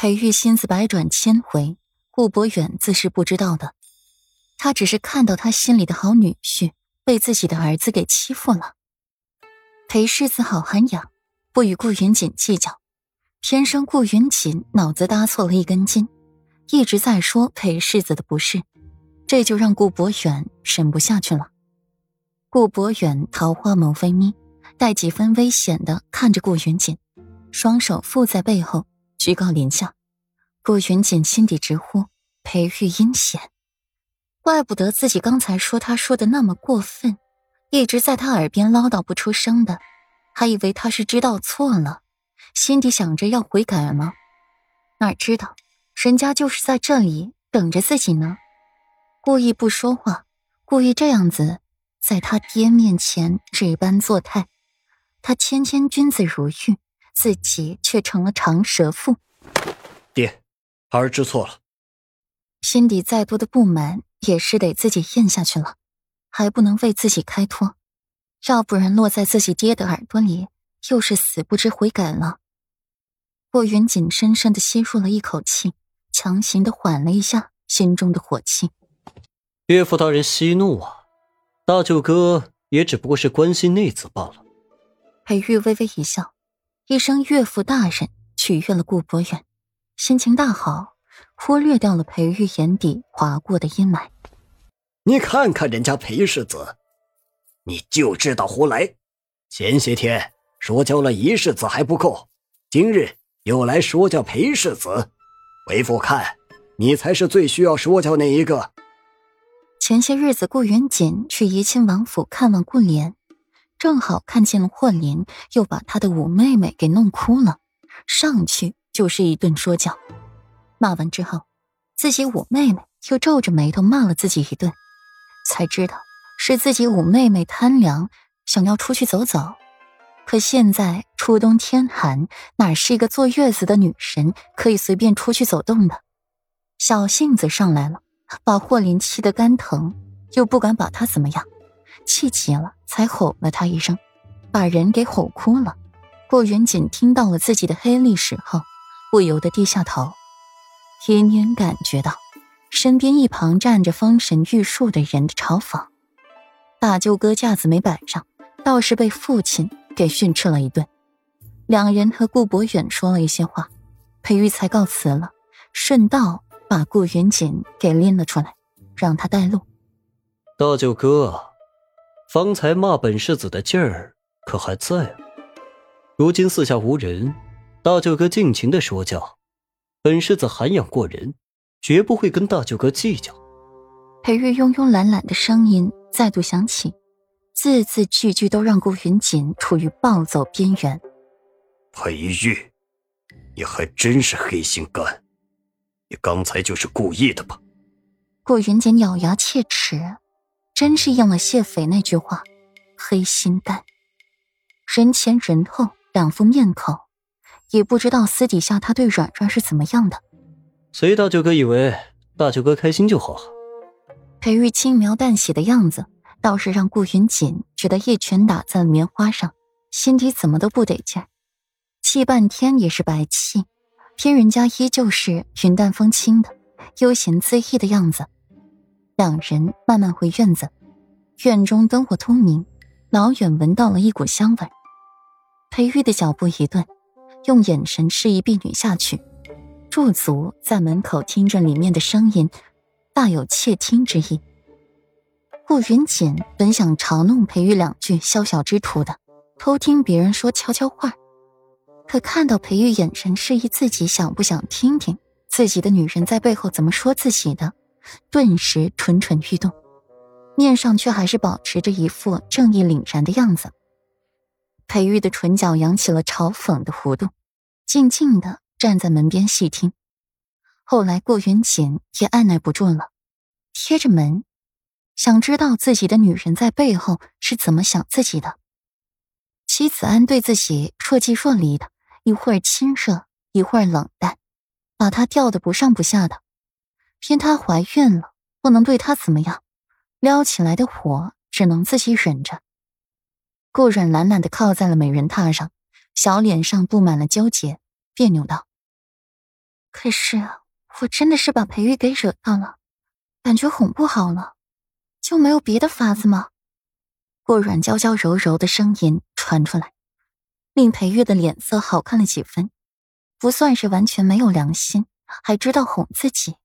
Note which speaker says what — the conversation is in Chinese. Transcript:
Speaker 1: 裴玉心思百转千回，顾博远自是不知道的。他只是看到他心里的好女婿被自己的儿子给欺负了。裴世子好涵养，不与顾云锦计较。天生顾云锦脑子搭错了一根筋，一直在说裴世子的不是，这就让顾博远忍不下去了。顾博远桃花眸微眯，带几分危险的看着顾云锦，双手附在背后，居高临下。顾云锦心底直呼裴玉阴险。怪不得自己刚才说他说的那么过分，一直在他耳边唠叨不出声的，还以为他是知道错了，心底想着要悔改吗？哪知道人家就是在这里等着自己呢，故意不说话，故意这样子在他爹面前这般作态，他谦谦君子如玉，自己却成了长舌妇。
Speaker 2: 爹，孩儿知错了，
Speaker 1: 心底再多的不满。也是得自己咽下去了，还不能为自己开脱，要不然落在自己爹的耳朵里，又是死不知悔改了。霍云锦深深的吸入了一口气，强行的缓了一下心中的火气。
Speaker 2: 岳父大人息怒啊，大舅哥也只不过是关心内子罢了。
Speaker 1: 裴玉微微一笑，一声岳父大人取悦了顾博远，心情大好。忽略掉了裴玉眼底划过的阴霾。
Speaker 3: 你看看人家裴世子，你就知道胡来。前些天说教了一世子还不够，今日又来说教裴世子。为父看，你才是最需要说教那一个。
Speaker 1: 前些日子，顾元锦去怡亲王府看望顾莲，正好看见了霍林，又把他的五妹妹给弄哭了，上去就是一顿说教。骂完之后，自己五妹妹又皱着眉头骂了自己一顿，才知道是自己五妹妹贪凉，想要出去走走。可现在初冬天寒，哪是一个坐月子的女神可以随便出去走动的？小性子上来了，把霍林气得肝疼，又不敢把他怎么样，气急了才吼了他一声，把人给吼哭了。顾云锦听到了自己的黑历史后，不由得低下头。隐隐感觉到，身边一旁站着风神玉树的人的嘲讽。大舅哥架子没摆上，倒是被父亲给训斥了一顿。两人和顾博远说了一些话，裴玉才告辞了，顺道把顾云锦给拎了出来，让他带路。
Speaker 2: 大舅哥，方才骂本世子的劲儿可还在啊？如今四下无人，大舅哥尽情的说教。本世子涵养过人，绝不会跟大舅哥计较。
Speaker 1: 裴玉慵慵懒懒的声音再度响起，字字句句都让顾云锦处于暴走边缘。
Speaker 3: 裴玉，你还真是黑心肝，你刚才就是故意的吧？
Speaker 1: 顾云锦咬牙切齿，真是应了谢斐那句话：黑心蛋。人前人后两副面孔。也不知道私底下他对软软是怎么样的。
Speaker 2: 随大舅哥以为大舅哥开心就好。
Speaker 1: 裴玉轻描淡写的样子，倒是让顾云锦觉得一拳打在了棉花上，心底怎么都不得劲，气半天也是白气。偏人家依旧是云淡风轻的、悠闲恣意的样子。两人慢慢回院子，院中灯火通明，老远闻到了一股香味。裴玉的脚步一顿。用眼神示意婢女下去，驻足在门口听着里面的声音，大有窃听之意。顾云锦本想嘲弄裴玉两句宵小之徒的，偷听别人说悄悄话，可看到裴玉眼神示意自己想不想听听自己的女人在背后怎么说自己的，顿时蠢蠢欲动，面上却还是保持着一副正义凛然的样子。裴玉的唇角扬起了嘲讽的弧度，静静的站在门边细听。后来顾云锦也按耐不住了，贴着门，想知道自己的女人在背后是怎么想自己的。齐子安对自己若即若离的，一会儿亲热，一会儿冷淡，把他吊得不上不下的。偏她怀孕了，不能对她怎么样，撩起来的火只能自己忍着。顾软懒懒的靠在了美人榻上，小脸上布满了纠结，别扭道：“可是我真的是把裴玉给惹到了，感觉哄不好了，就没有别的法子吗？顾软娇娇柔柔的声音传出来，令裴玉的脸色好看了几分，不算是完全没有良心，还知道哄自己。